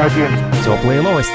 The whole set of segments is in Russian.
один. Теплые новости.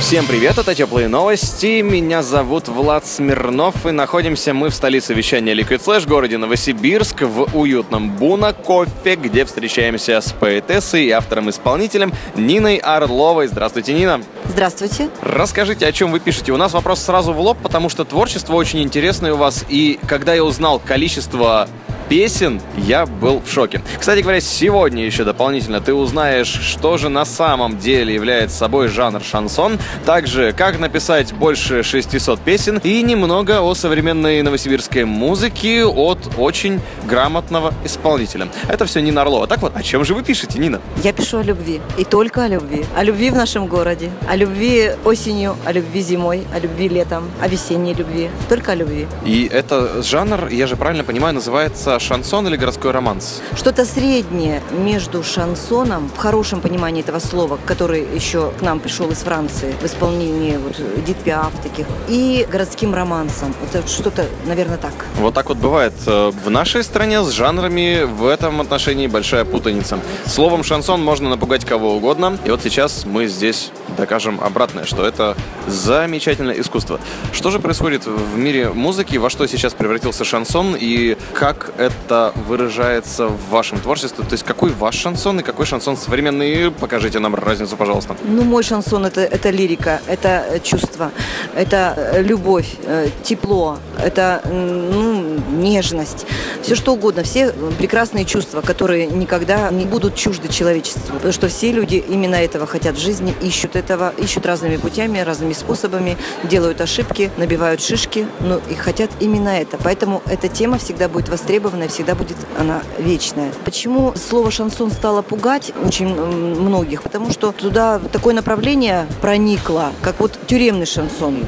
Всем привет, это Теплые Новости. Меня зовут Влад Смирнов, и находимся мы в столице вещания Liquid Flash, городе Новосибирск, в уютном Буна Кофе, где встречаемся с поэтессой и автором-исполнителем Ниной Орловой. Здравствуйте, Нина. Здравствуйте. Расскажите, о чем вы пишете. У нас вопрос сразу в лоб, потому что творчество очень интересное у вас, и когда я узнал количество песен, я был в шоке. Кстати говоря, сегодня еще дополнительно ты узнаешь, что же на самом деле является собой жанр шансон, также как написать больше 600 песен и немного о современной новосибирской музыке от очень грамотного исполнителя. Это все Нина Орлова. Так вот, о чем же вы пишете, Нина? Я пишу о любви. И только о любви. О любви в нашем городе. О любви осенью, о любви зимой, о любви летом, о весенней любви. Только о любви. И это жанр, я же правильно понимаю, называется шансон или городской романс? Что-то среднее между шансоном, в хорошем понимании этого слова, который еще к нам пришел из Франции, в исполнении вот Эдит Пиаф таких, и городским романсом. Это что-то, наверное, так. Вот так вот бывает. Э, В нашей стране с жанрами в этом отношении большая путаница. Словом шансон можно напугать кого угодно. И вот сейчас мы здесь докажем обратное, что это замечательное искусство. Что же происходит в мире музыки, во что сейчас превратился шансон и как это выражается в вашем творчестве? То есть какой ваш шансон и какой шансон современный? Покажите нам разницу, пожалуйста. Ну, мой шансон это, это лирика, это э, чувство, это э, любовь, э, тепло, это ну, нежность, все что угодно, все прекрасные чувства, которые никогда не будут чужды человечеству. Потому что все люди именно этого хотят в жизни, ищут этого, ищут разными путями, разными способами, делают ошибки, набивают шишки, но и хотят именно это. Поэтому эта тема всегда будет востребована, и всегда будет она вечная. Почему слово шансон стало пугать очень многих? Потому что туда такое направление проникло, как вот тюремный шансон.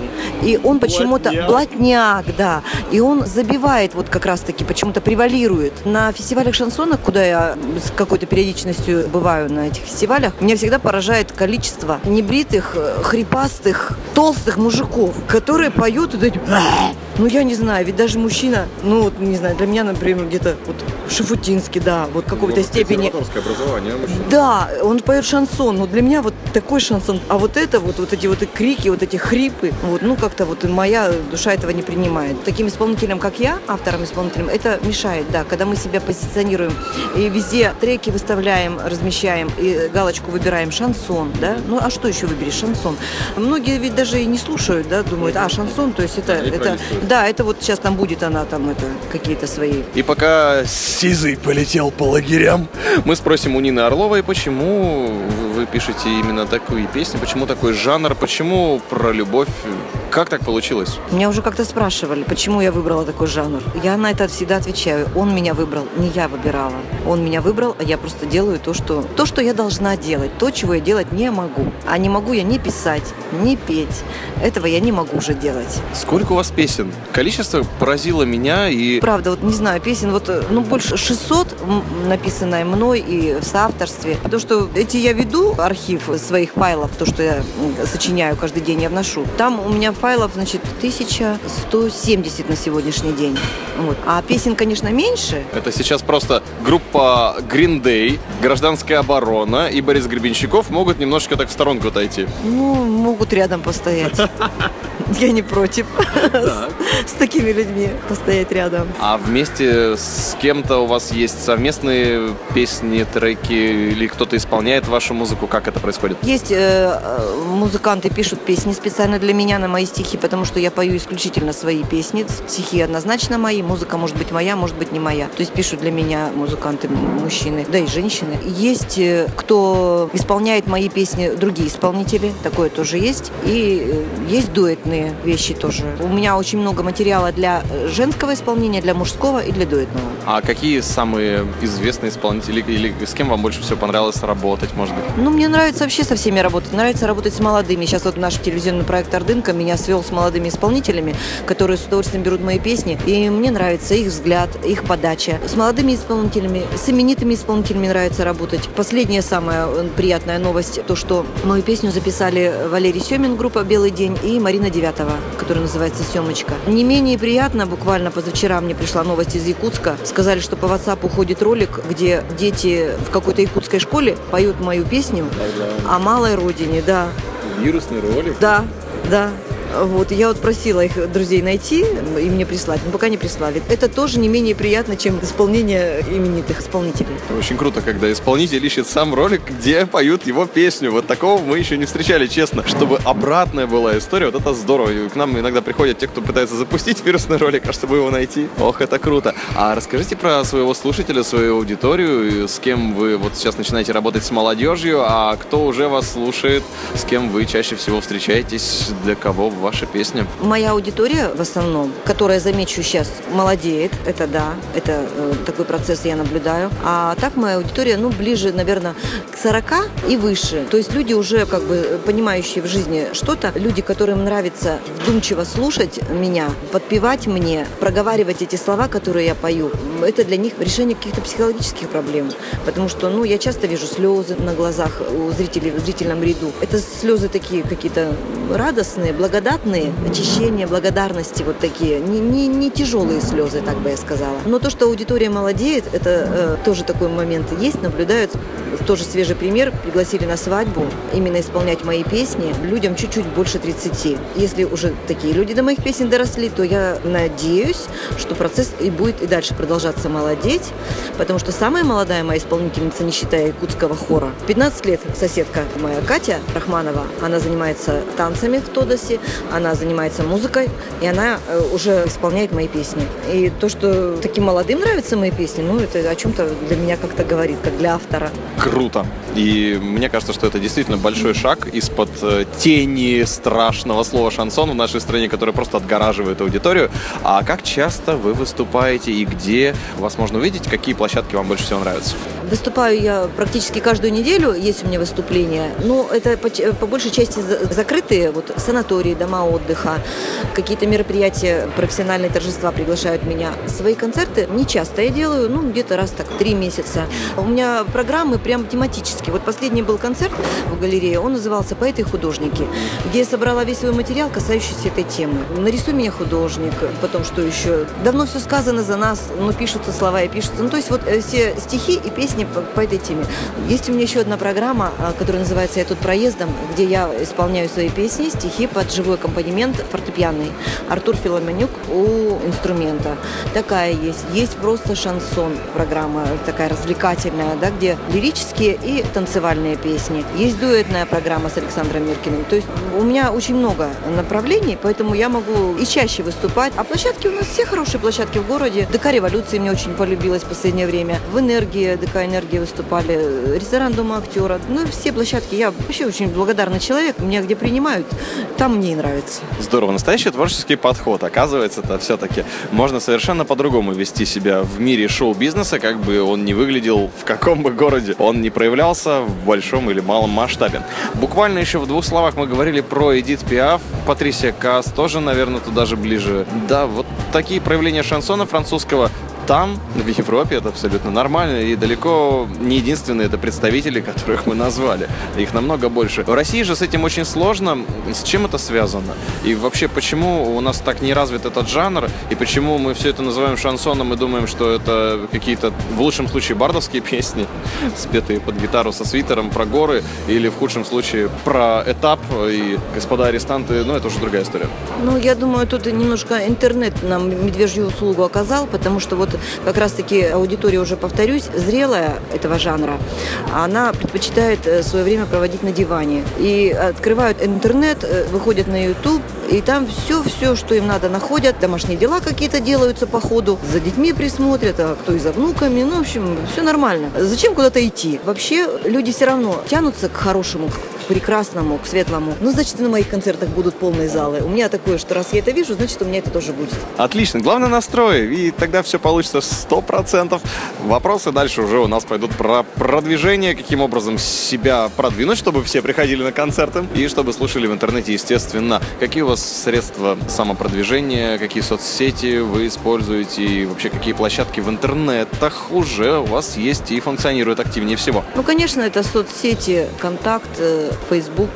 И он почему-то... Блатняк, да. И он забивает вот как раз-таки, почему-то превалирует. На фестивалях шансона, куда я с какой-то периодичностью бываю на этих фестивалях, меня всегда поражает количество небритых, э, хрипастых, толстых мужиков, которые поют и такие... Ну, я не знаю, ведь даже мужчина, ну, вот, не знаю, для меня, например, где-то вот Шафутинский, да, вот какой-то степени... образование Да, он поет шансон, но для меня вот такой шансон, а вот это вот, вот эти вот и крики, вот эти хрипы, вот, ну как-то вот моя душа этого не принимает. Таким исполнителем, как я, автором-исполнителем, это мешает, да, когда мы себя позиционируем. И везде треки выставляем, размещаем и галочку выбираем шансон, да, ну а что еще выберешь, шансон? Многие ведь даже и не слушают, да, думают, а шансон, то есть это, это, да, это вот сейчас там будет она там это какие-то свои. И пока Сизый полетел по лагерям, мы спросим у Нины Орловой, почему вы пишете именно такие песни, почему такой жанр, почему про любовь, как так получилось? Меня уже как-то спрашивали, почему я выбрала такой жанр. Я на это всегда отвечаю. Он меня выбрал, не я выбирала. Он меня выбрал, а я просто делаю то, что, то, что я должна делать, то, чего я делать не могу. А не могу я ни писать, ни петь. Этого я не могу уже делать. Сколько у вас песен? Количество поразило меня и... Правда, вот не знаю, песен вот, э, ну, больше 600 м, написанное мной и в соавторстве. Потому что эти я веду архив своих файлов, то, что я сочиняю каждый день, я вношу. Там у меня файлов, значит, 1170 на сегодняшний день. Вот. А песен, конечно, меньше. Это сейчас просто группа Green Day, Гражданская оборона и Борис Гребенщиков могут немножечко так в сторонку отойти. Ну, могут рядом постоять. Я не против с такими людьми постоять рядом. А вместе с кем-то у вас есть совместные песни, треки или кто-то исполняет вашу музыку? Как это происходит? Есть э, э, музыканты пишут песни специально для меня на мои стихи, потому что я пою исключительно свои песни. Стихи однозначно мои, музыка может быть моя, может быть не моя. То есть пишут для меня музыканты мужчины, да и женщины. Есть э, кто исполняет мои песни, другие исполнители, такое тоже есть. И есть дуэт дуэтные вещи тоже. У меня очень много материала для э, женского исполнения, для мужского и для дуэтного. А какие самые известные исполнители или с кем вам больше всего понравилось работать, может быть? Ну, мне нравится вообще со всеми работать. Нравится работать с молодыми. Сейчас вот наш телевизионный проект «Ордынка» меня свел с молодыми исполнителями, которые с удовольствием берут мои песни. И мне нравится их взгляд, их подача. С молодыми исполнителями, с именитыми исполнителями нравится работать. Последняя самая э, приятная новость, то, что мою песню записали Валерий Семин, группа «Белый день», и Марина Девятова, которая называется «Семочка». Не менее приятно, буквально позавчера мне пришла новость из Якутска. Сказали, что по WhatsApp уходит ролик, где дети в какой-то якутской школе поют мою песню о малой родине, да. Вирусный ролик? Да, да. Вот, я вот просила их друзей найти и мне прислать, но пока не прислали. Это тоже не менее приятно, чем исполнение именитых исполнителей. Очень круто, когда исполнитель ищет сам ролик, где поют его песню. Вот такого мы еще не встречали, честно. Чтобы обратная была история, вот это здорово. И к нам иногда приходят те, кто пытается запустить вирусный ролик, а чтобы его найти. Ох, это круто. А расскажите про своего слушателя, свою аудиторию, с кем вы вот сейчас начинаете работать с молодежью, а кто уже вас слушает, с кем вы чаще всего встречаетесь, для кого ваша песня? Моя аудитория в основном, которая, замечу сейчас, молодеет, это да, это э, такой процесс я наблюдаю. А так моя аудитория, ну, ближе, наверное, к 40 и выше. То есть люди уже как бы понимающие в жизни что-то, люди, которым нравится вдумчиво слушать меня, подпевать мне, проговаривать эти слова, которые я пою. Это для них решение каких-то психологических проблем. Потому что, ну, я часто вижу слезы на глазах у зрителей в зрительном ряду. Это слезы такие какие-то радостные, благодатные, очищения, благодарности вот такие. Не, не, не тяжелые слезы, так бы я сказала. Но то, что аудитория молодеет, это э, тоже такой момент есть, наблюдают. Тоже свежий пример. Пригласили на свадьбу именно исполнять мои песни людям чуть-чуть больше 30. Если уже такие люди до моих песен доросли, то я надеюсь, что процесс и будет и дальше продолжаться молодеть, потому что самая молодая моя исполнительница, не считая якутского хора, 15 лет соседка моя Катя Рахманова, она занимается танцами в Тодосе, она занимается музыкой, и она э, уже исполняет мои песни. И то, что таким молодым нравятся мои песни, ну, это о чем-то для меня как-то говорит, как для автора. Круто. И мне кажется, что это действительно большой шаг из-под э, тени страшного слова шансон в нашей стране, который просто отгораживает аудиторию. А как часто вы выступаете и где вас можно увидеть? Какие площадки вам больше всего нравятся? Выступаю я практически каждую неделю, есть у меня выступления. Но это по, по большей части за- закрытые, вот санатории, дома отдыха, какие-то мероприятия, профессиональные торжества приглашают меня. Свои концерты не часто я делаю, ну, где-то раз так, три месяца. У меня программы прям тематические. Вот последний был концерт в галерее, он назывался «Поэты и художники», где я собрала весь свой материал, касающийся этой темы. «Нарисуй меня художник», потом что еще? «Давно все сказано за нас», но пишутся слова и пишутся. Ну, то есть вот э, все стихи и песни по, по этой теме. Есть у меня еще одна программа, а, которая называется «Я тут проездом», где я исполняю свои песни, стихи под живой аккомпанемент фортепианный. Артур Филоменюк у инструмента. Такая есть. Есть просто шансон программа, такая развлекательная, да, где лирические и танцевальные песни. Есть дуэтная программа с Александром Миркиным. То есть у меня очень много направлений, поэтому я могу и чаще выступать. А площадки у нас все хорошие площадки в городе. ДК «Революции» мне очень полюбилась в последнее время. В «Энергии», ДК «Энергии» выступали. Ресторан Дома актера. Ну, все площадки. Я вообще очень благодарный человек. Меня где принимают, там мне и нравится. Здорово. Настоящий творческий подход. Оказывается, это все-таки можно совершенно по-другому вести себя в мире шоу-бизнеса, как бы он не выглядел, в каком бы городе он не проявлялся в большом или малом масштабе. Буквально еще в двух словах мы говорили про Эдит Пиаф, Патрисия Каас тоже, наверное, туда же ближе. Да, вот такие проявления шансона французского там, в Европе, это абсолютно нормально, и далеко не единственные это представители, которых мы назвали. Их намного больше. В России же с этим очень сложно. С чем это связано? И вообще, почему у нас так не развит этот жанр, и почему мы все это называем шансоном и думаем, что это какие-то, в лучшем случае, бардовские песни, спетые под гитару со свитером про горы, или в худшем случае про этап и господа арестанты, ну, это уже другая история. Ну, я думаю, тут немножко интернет нам медвежью услугу оказал, потому что вот как раз-таки аудитория, уже повторюсь, зрелая этого жанра, она предпочитает э, свое время проводить на диване. И открывают интернет, э, выходят на YouTube, и там все-все, что им надо, находят. Домашние дела какие-то делаются по ходу. За детьми присмотрят, а кто и за внуками. Ну, в общем, все нормально. Зачем куда-то идти? Вообще, люди все равно тянутся к хорошему, прекрасному, к светлому. Ну, значит, и на моих концертах будут полные залы. У меня такое, что раз я это вижу, значит, у меня это тоже будет. Отлично. Главное настрой, и тогда все получится 100%. Вопросы дальше уже у нас пойдут про продвижение, каким образом себя продвинуть, чтобы все приходили на концерты и чтобы слушали в интернете, естественно. Какие у вас средства самопродвижения, какие соцсети вы используете и вообще какие площадки в интернетах уже у вас есть и функционируют активнее всего? Ну, конечно, это соцсети, контакт, э, Facebook,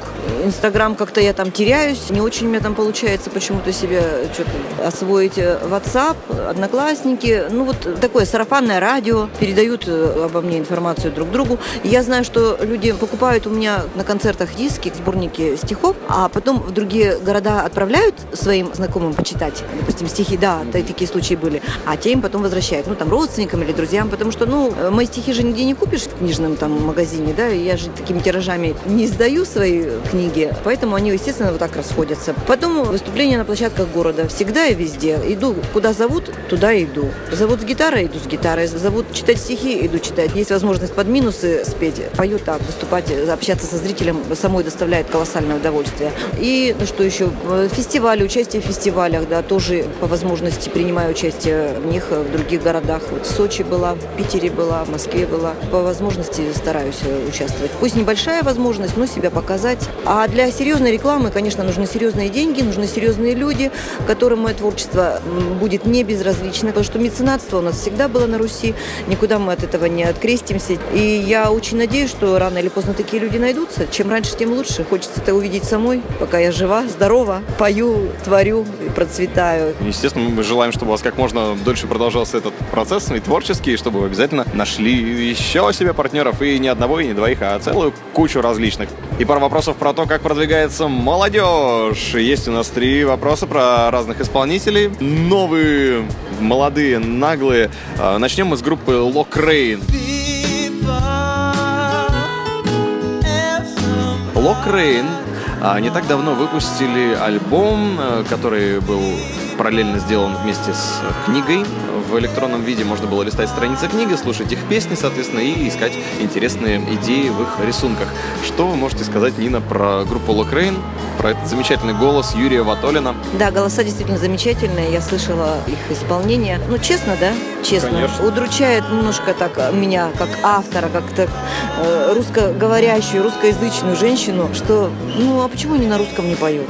Инстаграм как-то я там теряюсь, не очень у меня там получается почему-то себе что-то освоить. Э, WhatsApp, Одноклассники, ну вот такое сарафанное радио, передают э, обо мне информацию друг другу. И я знаю, что люди покупают у меня на концертах диски, сборники стихов, а потом в другие города отправляют своим знакомым почитать, допустим, стихи, да, такие случаи были, а те им потом возвращают, ну там родственникам или друзьям, потому что, ну, мои стихи же нигде не купишь в книжном там магазине, да, я же такими тиражами не сдаю свои книги, поэтому они, естественно, вот так расходятся. Потом выступления на площадках города, всегда и везде. Иду, куда зовут, туда иду. Зовут с гитарой, иду с гитарой. Зовут читать стихи, иду читать. Есть возможность под минусы спеть, пою так, выступать, общаться со зрителем самой доставляет колоссальное удовольствие. И ну, что еще? Фестивали, участие в фестивалях, да, тоже по возможности принимаю участие в них в других городах. Вот в Сочи была, в Питере была, в Москве была. По возможности стараюсь участвовать. Пусть небольшая возможность, но себя показать. А для серьезной рекламы, конечно, нужны серьезные деньги, нужны серьезные люди, которым мое творчество будет не безразлично. Потому что меценатство у нас всегда было на Руси, никуда мы от этого не открестимся. И я очень надеюсь, что рано или поздно такие люди найдутся. Чем раньше, тем лучше. Хочется это увидеть самой, пока я жива, здорова, пою, творю и процветаю. Естественно, мы желаем, чтобы у вас как можно дольше продолжался этот процесс и творческий, чтобы вы обязательно нашли еще себе партнеров, и не одного, и не двоих, а целую кучу различных. И пара вопросов про то, как продвигается молодежь. Есть у нас три вопроса про разных исполнителей. Новые, молодые, наглые. А, Начнем мы с группы Локрейн. Локрейн а, не так давно выпустили альбом, э, который был параллельно сделан вместе с книгой. В электронном виде можно было листать страницы книги, слушать их песни, соответственно, и искать интересные идеи в их рисунках. Что вы можете сказать, Нина, про группу Локрейн, про этот замечательный голос Юрия Ватолина? Да, голоса действительно замечательные. Я слышала их исполнение. Ну, честно, да? Честно. Конечно. Удручает немножко так меня, как автора, как так э, русскоговорящую, русскоязычную женщину, что, ну, а почему они на русском не поют?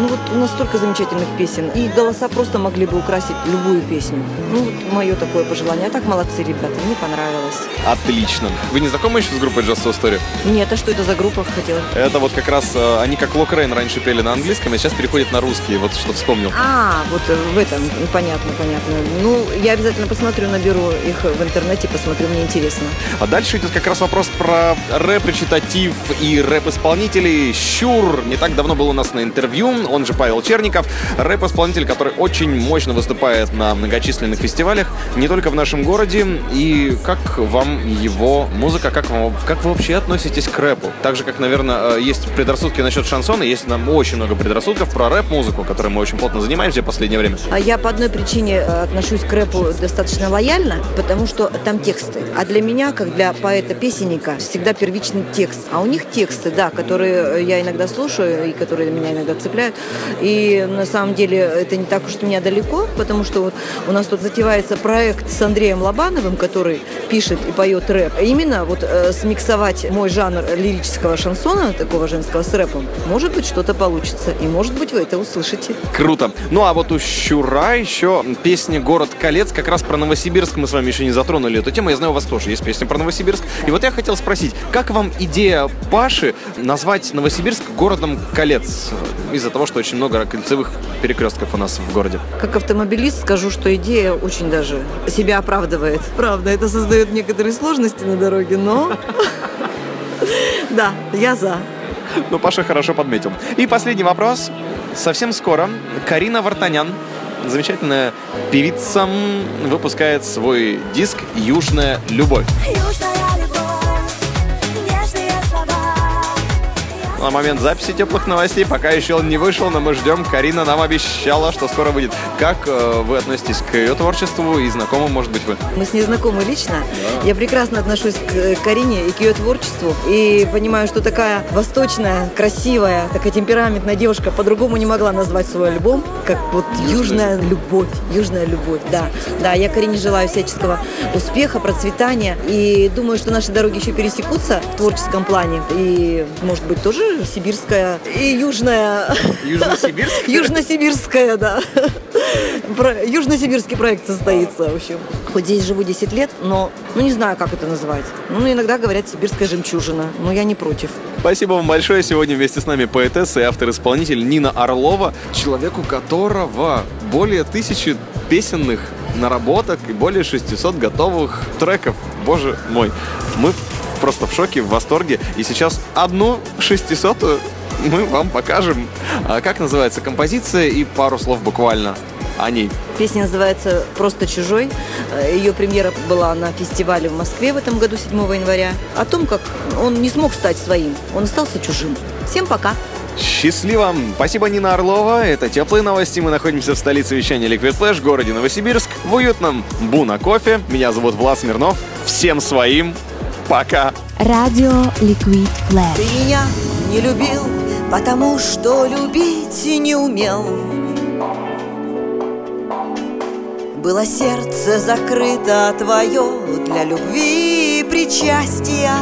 Ну вот настолько замечательных песен. И голоса просто могли бы украсить любую песню. Ну вот мое такое пожелание. А так молодцы ребята, мне понравилось. Отлично. Вы не знакомы еще с группой Just So Story? Нет, а что это за группа хотела? Это вот как раз, э, они как Локрейн раньше пели на английском, а сейчас переходят на русский. Вот что вспомнил. А, вот э, в этом, понятно, понятно. Ну, я обязательно посмотрю, наберу их в интернете, посмотрю, мне интересно. А дальше идет как раз вопрос про рэп-речитатив и рэп-исполнителей. Щур не так давно был у нас на интервью, он же Павел Черников, рэп-исполнитель, который очень мощно выступает на многочисленных фестивалях, не только в нашем городе. И как вам его музыка, как, вам, как вы вообще относитесь к рэпу? Так же, как, наверное, э, есть предрассудки насчет шансона, есть нам очень много предрассудков про рэп-музыку, которой мы очень плотно занимаемся в последнее время. А я по одной причине э, отношусь к рэпу достаточно лояльно, потому что там тексты. А для меня, как для поэта-песенника, всегда первичный текст. А у них тексты, да, которые я иногда слушаю и которые меня иногда цепляют. И на самом деле это не так уж от меня далеко, потому что вот у нас тут затевается проект с Андреем Лобановым, который пишет и поет рэп. А Именно вот э, смиксовать мой жанр лирического шансона, такого женского, с рэпом, может быть, что-то получится. И может быть, вы это услышите. Круто. Ну а вот у Щура еще песня «Город колец». Как раз про Новосибирск мы с вами еще не затронули эту тему. Я знаю, у вас тоже есть песня про Новосибирск. И вот я хотел спросить, как вам идея Паши назвать Новосибирск городом колец? Из-за того, что очень много кольцевых перекрестков у нас в городе. Как автомобилист скажу, что идея очень даже себя оправдывает. Правда, это создает некоторые сложности на дороге, но... Да, я за. Ну, Паша хорошо подметил. И последний вопрос. Совсем скоро Карина Вартанян, замечательная певица, выпускает свой диск «Южная любовь». На момент записи теплых новостей. Пока еще он не вышел, но мы ждем. Карина нам обещала, что скоро выйдет. Как э, вы относитесь к ее творчеству и знакомы, может быть, вы? Мы с ней знакомы лично. Я прекрасно отношусь к э, Карине и к ее творчеству. И понимаю, что такая восточная, красивая, такая темпераментная девушка по-другому не могла назвать свой альбом, как вот южная любовь. Южная любовь, да. Да, я Карине желаю всяческого успеха, процветания. И думаю, что наши дороги еще пересекутся в творческом плане. И, может быть, тоже сибирская и южная... Южно-Сибирск? Южно-сибирская, да. Про- Южно-сибирский проект состоится, в общем. Хоть здесь живу 10 лет, но, ну, не знаю, как это назвать. Ну, иногда говорят сибирская жемчужина, но я не против. Спасибо вам большое. Сегодня вместе с нами поэтесса и автор-исполнитель Нина Орлова, человеку которого более тысячи песенных наработок и более 600 готовых треков. Боже мой, мы просто в шоке, в восторге. И сейчас одну шестисотую мы вам покажем. А как называется композиция и пару слов буквально о ней. Песня называется «Просто чужой». Ее премьера была на фестивале в Москве в этом году, 7 января. О том, как он не смог стать своим, он остался чужим. Всем пока! Счастливо! Спасибо, Нина Орлова. Это теплые новости. Мы находимся в столице вещания Liquid Flash, городе Новосибирск, в уютном Буна Кофе. Меня зовут Влад Смирнов. Всем своим. Пока! Радио Liquid Flash. Ты меня не любил, потому что любить не умел. Было сердце закрыто твое для любви и причастия.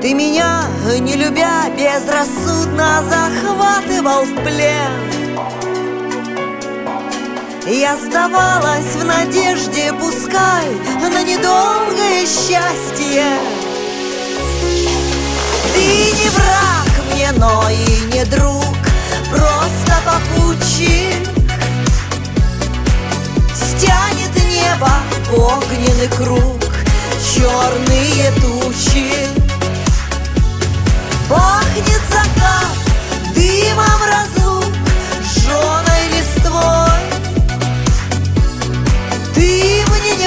Ты меня, не любя, безрассудно захватывал в плен. Я сдавалась в надежде, пускай на недолгое счастье. Ты не враг мне, но и не друг, просто попутчик. Стянет небо в огненный круг, черные тучи. Пахнет закат дымом разлук,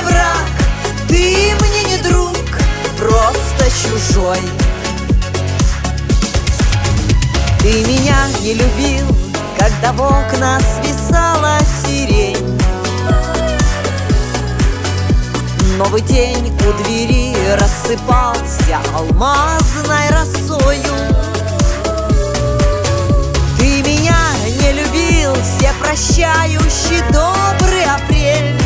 враг, ты мне не друг, просто чужой. Ты меня не любил, когда в окна свисала сирень. Новый день у двери рассыпался алмазной росою. Ты меня не любил, все прощающий добрый апрель.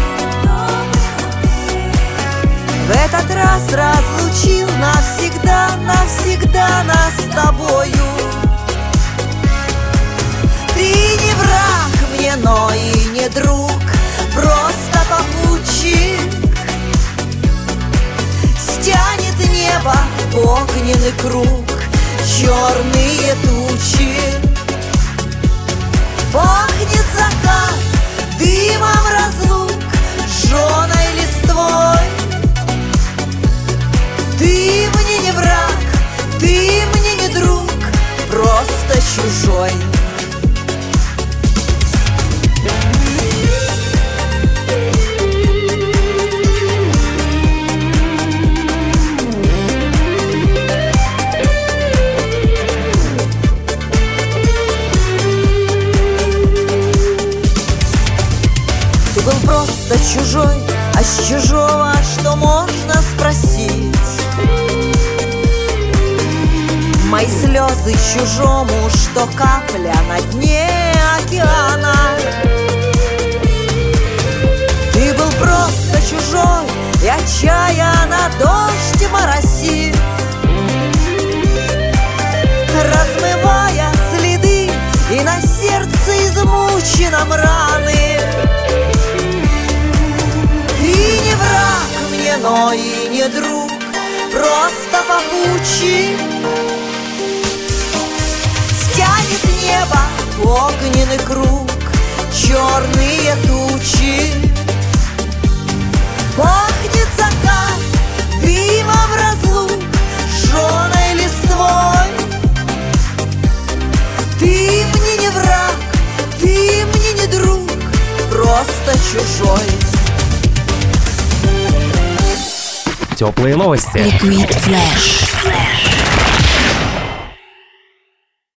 Этот раз разлучил навсегда, навсегда нас с тобою. Ты не враг мне, но и не друг, просто попутчик. Стянет небо огненный круг, черные тучи. Пахнет закат дымом разлук, жженой чужой. Ты был просто чужой, а с чужого что можно спросить? Мои слезы чужому, что капля на дне океана. Ты был просто чужой, и отчаянно дождь моросит. Размывая следы и на сердце измученном раны. Ты не враг мне, но и не друг, просто попутчик. Небо огненный круг, черные тучи. Пахнет закат дымом разлук, жженой листвой. Ты мне не враг, ты мне не друг, просто чужой. Теплые новости. Liquid Flash.